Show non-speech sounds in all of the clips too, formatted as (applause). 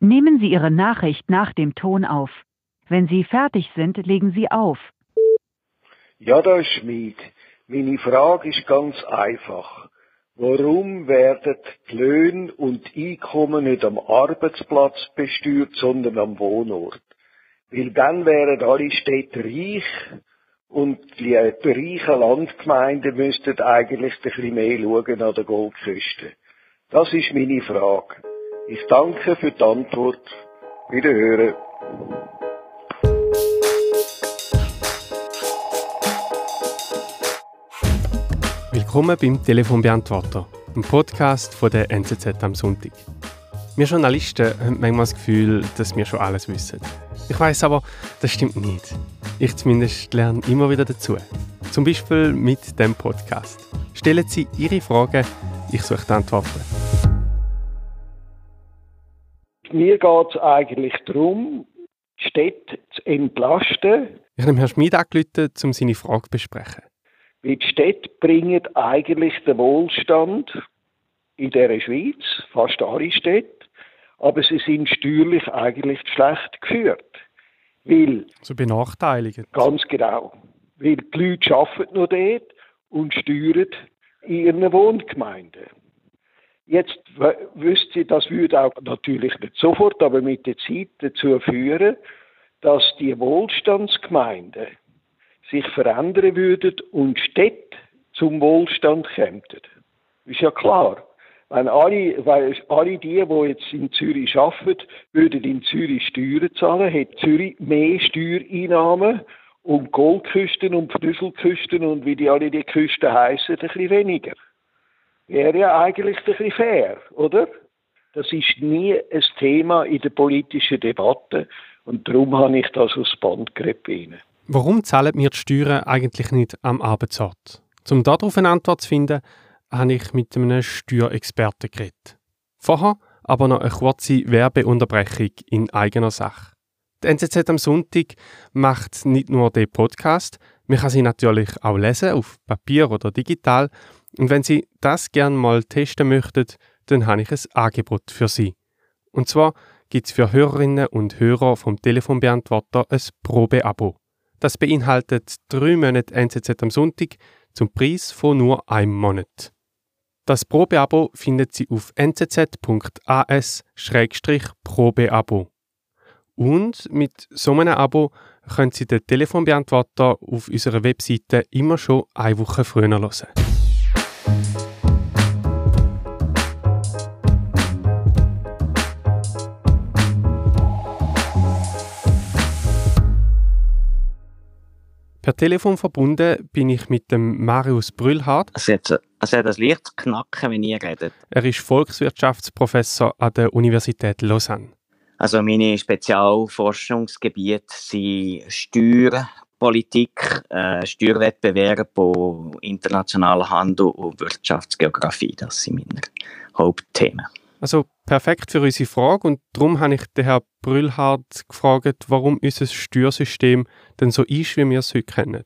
Nehmen Sie Ihre Nachricht nach dem Ton auf. Wenn Sie fertig sind, legen Sie auf. Ja, da ist Schmid. Meine Frage ist ganz einfach. Warum werden die Löhne und Einkommen nicht am Arbeitsplatz besteuert, sondern am Wohnort? Weil dann wären alle Städte reich und die reichen Landgemeinden müssten eigentlich ein bisschen mehr schauen an der Goldküste. Das ist meine Frage. Ich danke für die Antwort. Wiederhören. Willkommen beim Telefonbeantworter, dem Podcast von der NZZ am Sonntag. Wir Journalisten haben manchmal das Gefühl, dass wir schon alles wissen. Ich weiß aber, das stimmt nicht. Ich zumindest lerne immer wieder dazu. Zum Beispiel mit dem Podcast. Stellen Sie Ihre Fragen, ich suche die Antworten. Mir geht es eigentlich darum, die Städte zu entlasten. Ich habe Herrn Schmid angerufen, um seine Frage zu besprechen. Weil die Städte bringen eigentlich den Wohlstand in der Schweiz, fast alle Städte, aber sie sind steuerlich eigentlich schlecht geführt. Weil, so benachteiligend. Ganz genau. Weil die Leute arbeiten noch dort und steuern in ihren Wohngemeinden. Jetzt wüsste sie, das würde auch natürlich nicht sofort, aber mit der Zeit dazu führen, dass die Wohlstandsgemeinden sich verändern würden und Städte zum Wohlstand kämen. Ist ja klar. Wenn alle, weil alle die, die jetzt in Zürich arbeiten, würden in Zürich Steuern zahlen, hätte Zürich mehr Steuereinnahmen und Goldküsten und Flüsselküsten und wie die alle die Küsten heißen, ein bisschen weniger wäre ja eigentlich ein bisschen fair, oder? Das ist nie ein Thema in der politischen Debatte und darum habe ich das aus Band gegriffen. Warum zahlen wir die Steuern eigentlich nicht am Arbeitsort? Um darauf eine Antwort zu finden, habe ich mit einem Steuerexperten geredet. Vorher aber noch eine kurze Werbeunterbrechung in eigener Sache. Die NZZ am Sonntag macht nicht nur den Podcast, man kann sie natürlich auch lesen, auf Papier oder digital, und wenn Sie das gerne mal testen möchten, dann habe ich ein Angebot für Sie. Und zwar gibt es für Hörerinnen und Hörer vom Telefonbeantworter ein Probeabo. Das beinhaltet drei Monate NZZ am Sonntag zum Preis von nur einem Monat. Das Probeabo findet Sie auf nzz.as-probeabo. Und mit so einem Abo können Sie den Telefonbeantworter auf unserer Webseite immer schon eine Woche früher hören. Per Telefon verbunden bin ich mit dem Marius Brüllhardt. Es hat, es hat ein leichtes Knacken, wenn ihr redet. Er ist Volkswirtschaftsprofessor an der Universität Lausanne. Also meine Spezialforschungsgebiete sind Steuerpolitik, äh, Steuerwettbewerb und internationaler Handel und Wirtschaftsgeografie. Das sind meine Hauptthemen. Also perfekt für unsere Frage und darum habe ich den Herrn Brüllhardt gefragt, warum unser Steuersystem denn so ist, wie wir es heute kennen.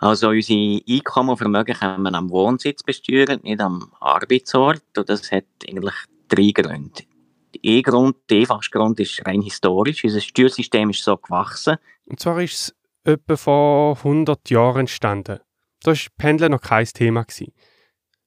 Also unsere Einkommen und Vermögen können wir am Wohnsitz besteuern, nicht am Arbeitsort. Und das hat eigentlich drei Gründe. Der Grund, der einfachste Grund ist rein historisch. Unser Steuersystem ist so gewachsen. Und zwar ist es etwa vor 100 Jahren entstanden. Da war Pendeln noch kein Thema. Gewesen.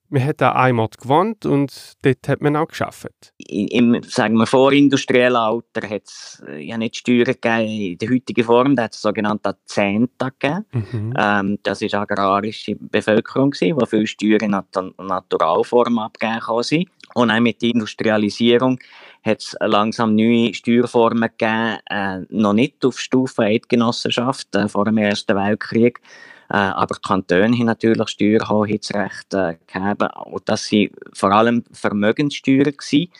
Man hat einem Ort gewohnt und dort hat man auch geschafft. Im sagen wir, vorindustriellen Alter hat es äh, ja nicht Steuern gegeben in der heutigen Form. Da hat es sogenannte Zehnta gegeben. Mhm. Ähm, das war agrarische Bevölkerung, gewesen, wo viele Steuern in Nat Naturalform abgegeben sind. Und auch mit der Industrialisierung hat es langsam neue Steuerformen gegeben, äh, noch nicht auf Stufe Eidgenossenschaft äh, vor dem Ersten Weltkrieg. Äh, aber die Kantone haben natürlich Steuerhoheitsrecht äh, gegeben. Und das waren vor allem Vermögenssteuern, gewesen,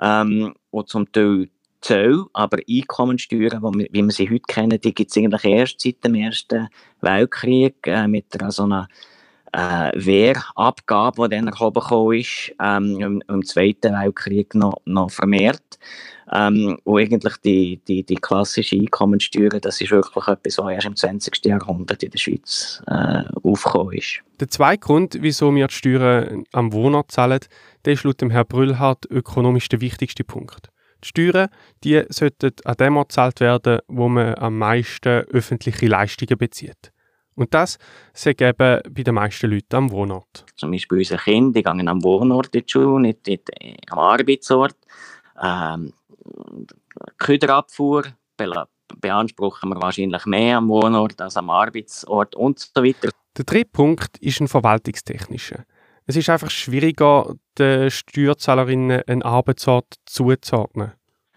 ähm, und zum Teil Zöll, aber Einkommensteuern, wie wir sie heute kennen, die gibt es eigentlich erst seit dem Ersten Weltkrieg äh, mit einer so einer äh, Wehrabgabe, die dann erhoben ist, ähm, im, im, Zweiten Weltkrieg noch, noch vermehrt. Ähm, und eigentlich die, die, die klassische Einkommensteuer, das ist wirklich etwas, was erst im 20. Jahrhundert in der Schweiz äh, aufgekommen ist. Der zweite Grund, wieso wir die Steuern am Wohnort zahlen, der ist laut dem Herrn Brüllhardt ökonomisch der wichtigste Punkt. Die Steuern die sollten an dem Ort gezahlt werden, wo man am meisten öffentliche Leistungen bezieht. Und das sagt eben bei den meisten Leuten am Wohnort. Zum Beispiel unsere Kinder, die gehen am Wohnort in die Schule, nicht, nicht am Arbeitsort. Ähm, Köderabfuhr beanspruchen wir wahrscheinlich mehr am Wohnort als am Arbeitsort und so weiter. Der dritte Punkt ist ein verwaltungstechnischer. Es ist einfach schwieriger, den Steuerzahlerinnen einen Arbeitsort zuzuordnen.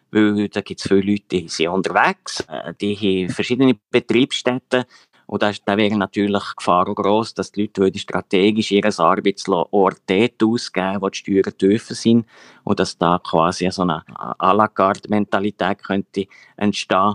Weil da gibt es viele Leute, die sind unterwegs, äh, die haben verschiedene Betriebsstätten und da, wäre natürlich die Gefahr groß, dass die Leute strategisch ihren Arbeitsort dort ausgeben, wo die Steuern tiefer sind und dass da quasi so eine à la carte Mentalität könnte entstehen,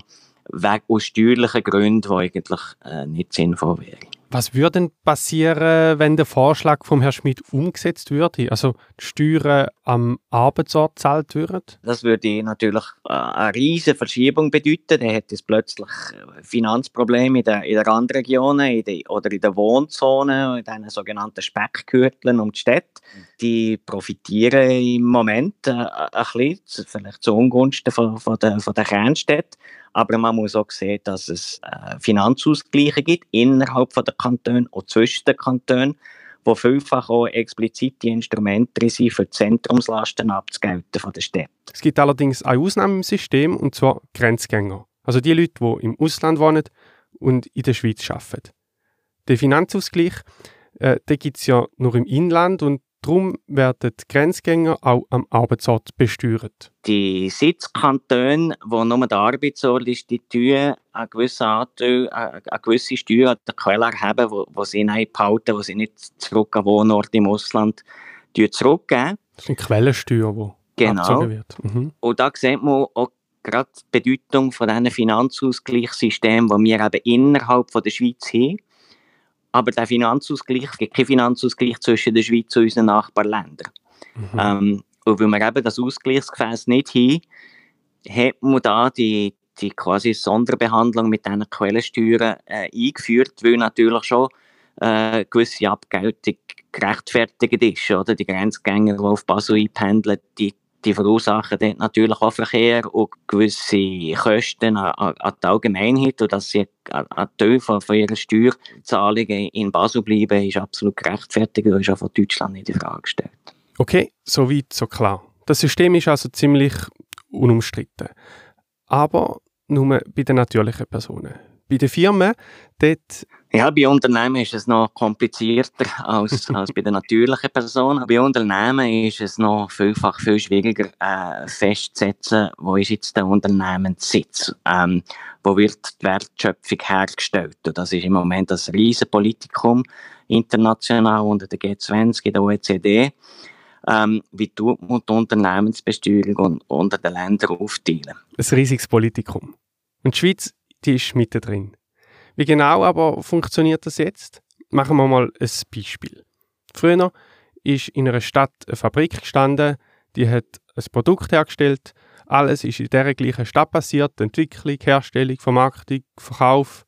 weg aus steuerlichen Gründen, die eigentlich äh, nicht sinnvoll wären. Was würde denn passieren, wenn der Vorschlag vom Herrn Schmidt umgesetzt würde? Also die Steuern am Arbeitsort zahlt würden? Das würde natürlich äh, eine riesige Verschiebung bedeuten. Dann hätte es plötzlich äh, Finanzprobleme in den, in den Randregionen in den, oder in den Wohnzonen, in den sogenannten Speckgürteln um die Städte. Die profitieren im Moment äh, ein bisschen, vielleicht zu Ungunsten von, von, der, von der Kernstädte. Aber man muss auch sehen, dass es äh, Finanzausgleiche gibt innerhalb der Kantone und zwischen den Kantonen, wo vielfach auch explizite Instrumente sind, für Zentrumslasten abzugelten von der Städte. Es gibt allerdings eine Ausnahme im System, und zwar Grenzgänger. Also die Leute, die im Ausland wohnen und in der Schweiz arbeiten. Der Finanzausgleich, äh, gibt es ja nur im Inland und Darum werden die Grenzgänger auch am Arbeitsort besteuert. Die Sitzkantone, wo nur der Arbeitsort ist, die tun einen gewissen Anteil, eine gewisse Steuer an der Quelle haben, wo, wo sie nicht behalten, wo sie nicht zurück an Wohnort im Ausland zurückgeben. Das ist eine Quellensteuer, die genau. abgezogen wird. Mhm. Und da sieht man auch gerade die Bedeutung von diesen Finanzausgleichssystemen, die wir eben innerhalb von der Schweiz haben aber der Finanzausgleich, es gibt keinen Finanzausgleich zwischen der Schweiz und unseren Nachbarländern. Mhm. Ähm, und weil wir eben das Ausgleichsgefäß nicht haben, hat man da die, die quasi Sonderbehandlung mit diesen Quellensteuern äh, eingeführt, weil natürlich schon äh, gewisse Abgeltung gerechtfertigt ist. Oder? Die Grenzgänger, die auf Basel einpendeln, die die verursachen dort natürlich auch Verkehr und gewisse Kosten an, an die Allgemeinheit und dass sie ein Teil von, von ihren Steuerzahlungen in Basel bleiben, ist absolut gerechtfertigt und ist auch von Deutschland nicht in Frage gestellt. Okay, so weit, so klar. Das System ist also ziemlich unumstritten. Aber nur bei den natürlichen Personen. Bei den Firmen, dort ja, bei Unternehmen ist es noch komplizierter als, (laughs) als bei den natürlichen Personen. Bei Unternehmen ist es noch vielfach viel schwieriger äh, festzusetzen, wo ist jetzt der Unternehmenssitz, ähm, wo wird die Wertschöpfung hergestellt. Und das ist im Moment das riesen Politikum international unter der G20, in der OECD. Ähm, wie tut man die Unternehmensbesteuerung unter den Ländern aufteilen? Ein riesiges Politikum. Und die Schweiz, die ist mittendrin. Wie genau aber funktioniert das jetzt? Machen wir mal ein Beispiel. Früher ist in einer Stadt eine Fabrik gestanden, die hat ein Produkt hergestellt. Alles ist in der gleichen Stadt passiert: Entwicklung, Herstellung, Vermarktung, Verkauf.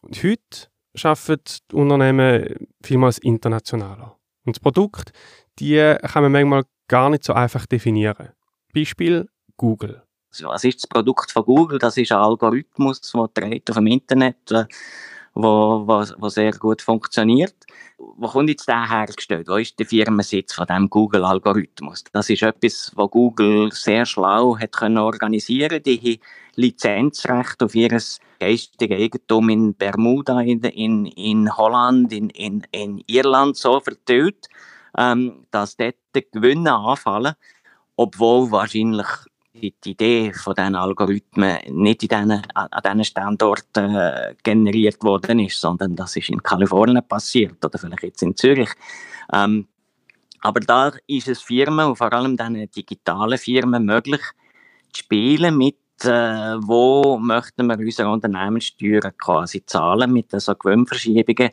Und heute arbeiten die Unternehmen vielmals internationaler. Und das Produkt, die kann man manchmal gar nicht so einfach definieren. Beispiel Google. Was ist das Produkt von Google? Das ist ein Algorithmus, der auf dem Internet, äh, wo, wo, wo sehr gut funktioniert. Wo kommt jetzt der hergestellt? Wo ist der Firmensitz von dem Google-Algorithmus? Das ist etwas, was Google sehr schlau hat können organisieren. Die haben Lizenzrecht auf ihr geistiges Eigentum in Bermuda, in, in, in Holland, in, in, in Irland so verteilt, ähm, dass dort die Gewinne anfallen, obwohl wahrscheinlich die, Idee von diesen Algorithmen nicht in diesen, an diesen Standorten äh, generiert worden ist, sondern das ist in Kalifornien passiert oder vielleicht jetzt in Zürich. Ähm, aber da ist es Firmen und vor allem diesen digitalen Firmen möglich, zu spielen mit äh, wo möchten wir unsere Unternehmenssteuern quasi zahlen mit so Gewinnverschiebungen.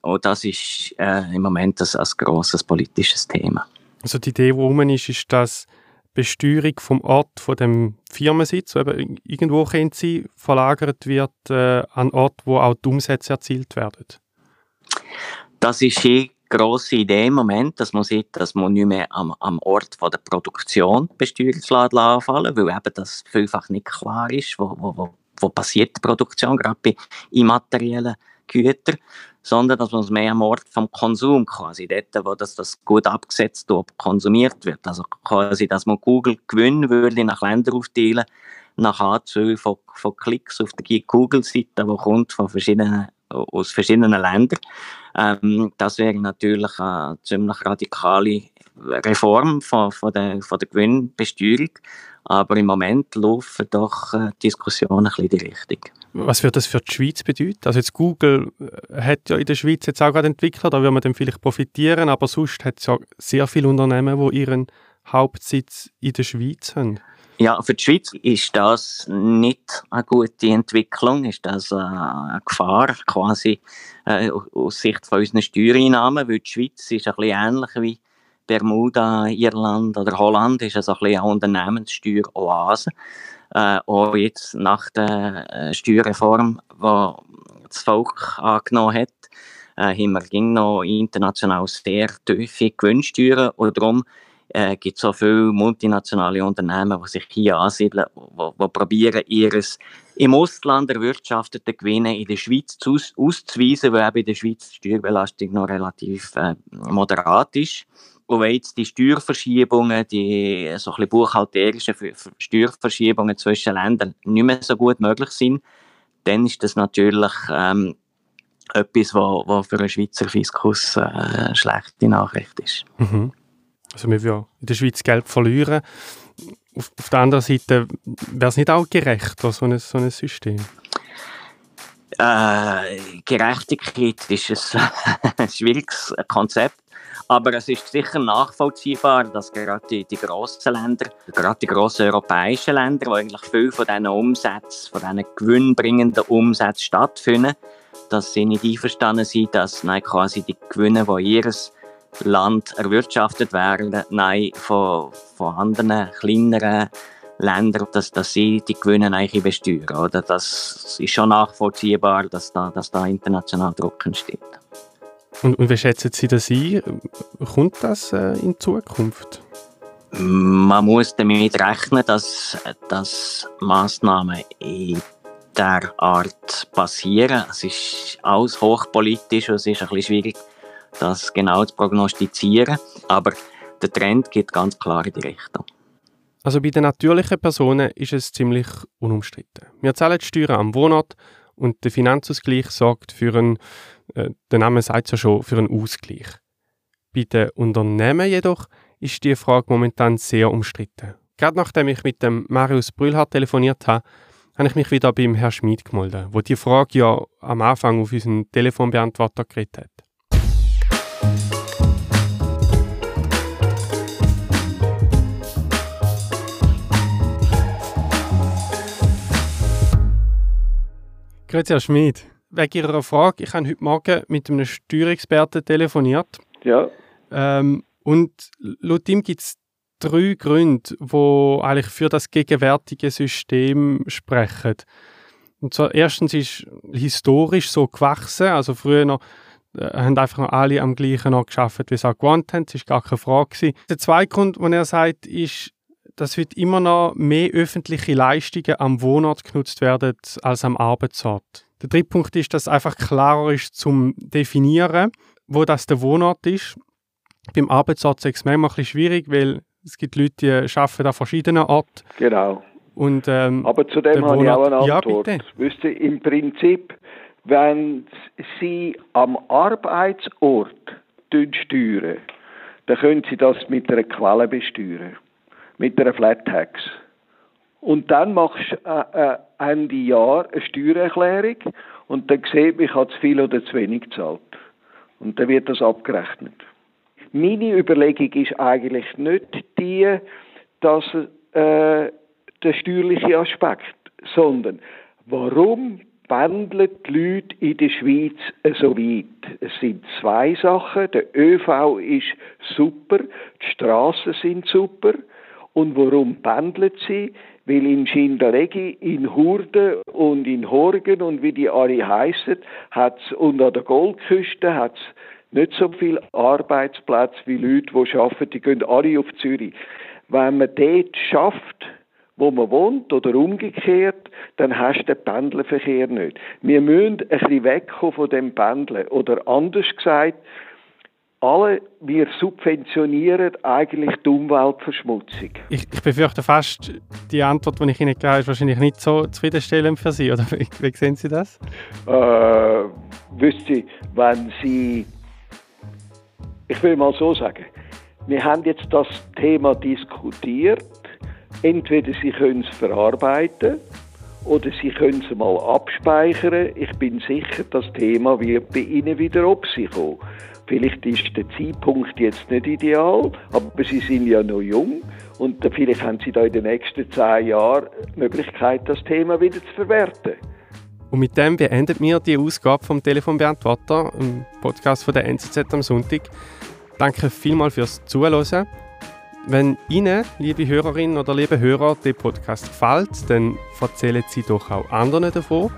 Und das ist äh, im Moment ein, ein grosses politisches Thema. Also die Idee, die rum ist, ist, dass Besteuerung vom Ort von dem Firmensitz, eben irgendwo könnte sein, verlagert wird äh, an Ort, wo auch die Umsätze erzielt werden? Das ist hier grosse Idee im Moment, dass man sieht, dass man nicht mehr am, am Ort von der Produktion Besteuerungsladen anfallen, weil eben das vielfach nicht klar ist, wo, wo, wo, wo passiert die Produktion, gerade bei immateriellen Gütern, sondern dass man es mehr am Ort vom Konsum quasi, dort, wo das, das gut abgesetzt wird, konsumiert wird. Also quasi, dass man Google Gewinn würde nach Ländern aufteilen, nach Anzahl von, von Klicks auf der Google-Seite, die kommt von verschiedenen, aus verschiedenen Ländern. Ähm, das wäre natürlich eine ziemlich radikale Reform von, von, der, von der Gewinnbesteuerung. Aber im Moment laufen doch äh, Diskussionen ein bisschen in die Richtung. Was wird das für die Schweiz bedeuten? Also jetzt Google äh, hat ja in der Schweiz jetzt auch gerade entwickelt, da würde man dann vielleicht profitieren, aber sonst hat es ja sehr viele Unternehmen, die ihren Hauptsitz in der Schweiz haben. Ja, für die Schweiz ist das nicht eine gute Entwicklung, ist das eine Gefahr quasi äh, aus Sicht von unseren Steuereinnahmen, weil die Schweiz ist ein bisschen ähnlich wie Bermuda, Irland oder Holland, ist also ein eine Unternehmenssteueroase. Äh, auch jetzt nach der äh, Steuerreform, die das Volk angenommen hat, äh, haben wir noch international sehr tiefe Gewinnsteuern und darum äh, gibt so viele multinationale Unternehmen, die sich hier ansiedeln, die probieren, ihres im Ausland erwirtschaftete Gewinne in der Schweiz zu, auszuweisen, weil eben in der Schweiz die Steuerbelastung noch relativ äh, moderat ist. Und wenn jetzt die Steuerverschiebungen, die so ein bisschen buchhalterischen Steuerverschiebungen zwischen Ländern nicht mehr so gut möglich sind, dann ist das natürlich ähm, etwas, was für einen Schweizer Fiskus äh, eine schlechte Nachricht ist. Mhm. Also wir würden in der Schweiz Geld verlieren. Auf, auf der anderen Seite wäre es nicht auch gerecht, so ein, so ein System? Äh, Gerechtigkeit ist ein, ein (laughs) schwieriges Konzept. Aber es ist sicher nachvollziehbar, dass gerade die, die grossen Länder, gerade die grossen europäischen Länder, wo eigentlich viel von diesen Umsätzen, von diesen gewinnbringenden Umsätzen stattfinden, dass sie nicht einverstanden sind, dass nein, quasi die Gewinne, die ihres Land erwirtschaftet werden, nein, von, von anderen kleineren Ländern, dass, dass sie die Gewinne eigentlich besteuern. Oder? Das ist schon nachvollziehbar, dass da, dass da international Druck entsteht. Und, und wie schätzen Sie das ein? Kommt das äh, in Zukunft? Man muss damit rechnen, dass, dass Massnahmen in der Art passieren. Es ist alles hochpolitisch und es ist ein bisschen schwierig das genau zu prognostizieren. Aber der Trend geht ganz klar in die Richtung. Also bei den natürlichen Personen ist es ziemlich unumstritten. Wir zahlen die Steuern am Wohnort und der Finanzausgleich sorgt für einen, äh, der Name sagt ja schon, für einen Ausgleich. Bei den Unternehmen jedoch ist die Frage momentan sehr umstritten. Gerade nachdem ich mit dem Marius Brühlhardt telefoniert habe, habe ich mich wieder beim Herrn Schmid gemeldet, wo die Frage ja am Anfang auf unseren Telefonbeantworter geredet hat. Grüezi, Herr Schmid. Wegen Ihrer Frage, ich habe heute Morgen mit einem Steuerexperten telefoniert. Ja. Ähm, und laut ihm gibt es drei Gründe, die eigentlich für das gegenwärtige System sprechen. Und zwar erstens ist historisch so gewachsen, also früher noch äh, haben einfach noch alle am gleichen Ort geschafft, wie sie auch gewohnt haben. Das war gar keine Frage. Gewesen. Der zweite Grund, den er sagt, ist, dass heute immer noch mehr öffentliche Leistungen am Wohnort genutzt werden als am Arbeitsort. Der dritte Punkt ist, dass es einfach klarer ist zum definieren, wo das der Wohnort ist. Beim Arbeitsort ist es manchmal ein bisschen schwierig, weil es gibt Leute, die arbeiten an verschiedenen Orten. Genau. Und, ähm, Aber zu dem habe ich auch eine Antwort. Ja, bitte. Im Prinzip, wenn Sie am Arbeitsort steuern, dann können Sie das mit einer Quelle besteuern mit einer Flat Tax. Und dann machst du äh, äh, Ende Jahr eine Steuererklärung und dann sieht man, ich habe zu viel oder zu wenig gezahlt. Und dann wird das abgerechnet. Meine Überlegung ist eigentlich nicht die, dass äh, der steuerliche Aspekt, sondern warum pendeln die Leute in der Schweiz so weit? Es sind zwei Sachen. Der ÖV ist super, die Straßen sind super und warum pendelt sie? Weil in Schindalegi, in Hurden und in Horgen und wie die alle heissen, hat's, und an der Goldküste hat's nicht so viele Arbeitsplätze wie Leute, die arbeiten, die gehen alle auf Zürich. Wenn man dort schafft, wo man wohnt oder umgekehrt, dann hast du den Pendlerverkehr nicht. Wir müssen ein bisschen wegkommen von dem Pendeln. Oder anders gesagt, alle, wir subventionieren eigentlich die Umweltverschmutzung. Ich, ich befürchte fast, die Antwort, die ich Ihnen gebe, ist wahrscheinlich nicht so zufriedenstellend für Sie, oder (laughs) wie, wie sehen Sie das? Äh, wissen Sie, wenn Sie, ich will mal so sagen, wir haben jetzt das Thema diskutiert, entweder Sie können es verarbeiten oder Sie können es mal abspeichern. Ich bin sicher, das Thema wird bei Ihnen wieder auf Sie kommen. Vielleicht ist der Zeitpunkt jetzt nicht ideal, aber Sie sind ja noch jung und vielleicht haben Sie da in den nächsten zehn Jahren die Möglichkeit, das Thema wieder zu verwerten. Und mit dem beendet wir die Ausgabe vom Telefonbeantworter, im Podcast von der NZZ am Sonntag. Danke vielmals fürs Zuhören. Wenn Ihnen, liebe Hörerinnen oder liebe Hörer, der Podcast gefällt, dann erzählen Sie doch auch anderen davon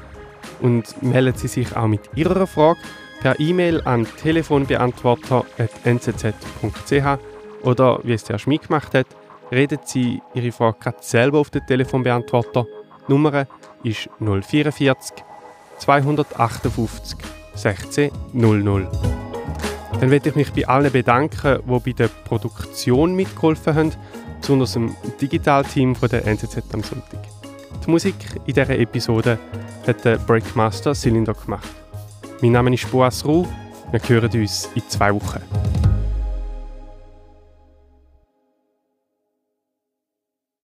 und melden Sie sich auch mit Ihrer Frage per E-Mail an telefonbeantworter.nzz.ch oder wie es der Schmidt gemacht hat, reden Sie Ihre Frage gerade selber auf den Telefonbeantworter. Die Nummer ist 044 258 16 00. Dann möchte ich mich bei allen bedanken, die bei der Produktion mitgeholfen haben, besonders dem Digitalteam der NZZ am Sonntag. Die Musik in dieser Episode hat der Breakmaster Cylinder gemacht. Mein Name ist Boas Ruh. Wir hören uns in zwei Wochen.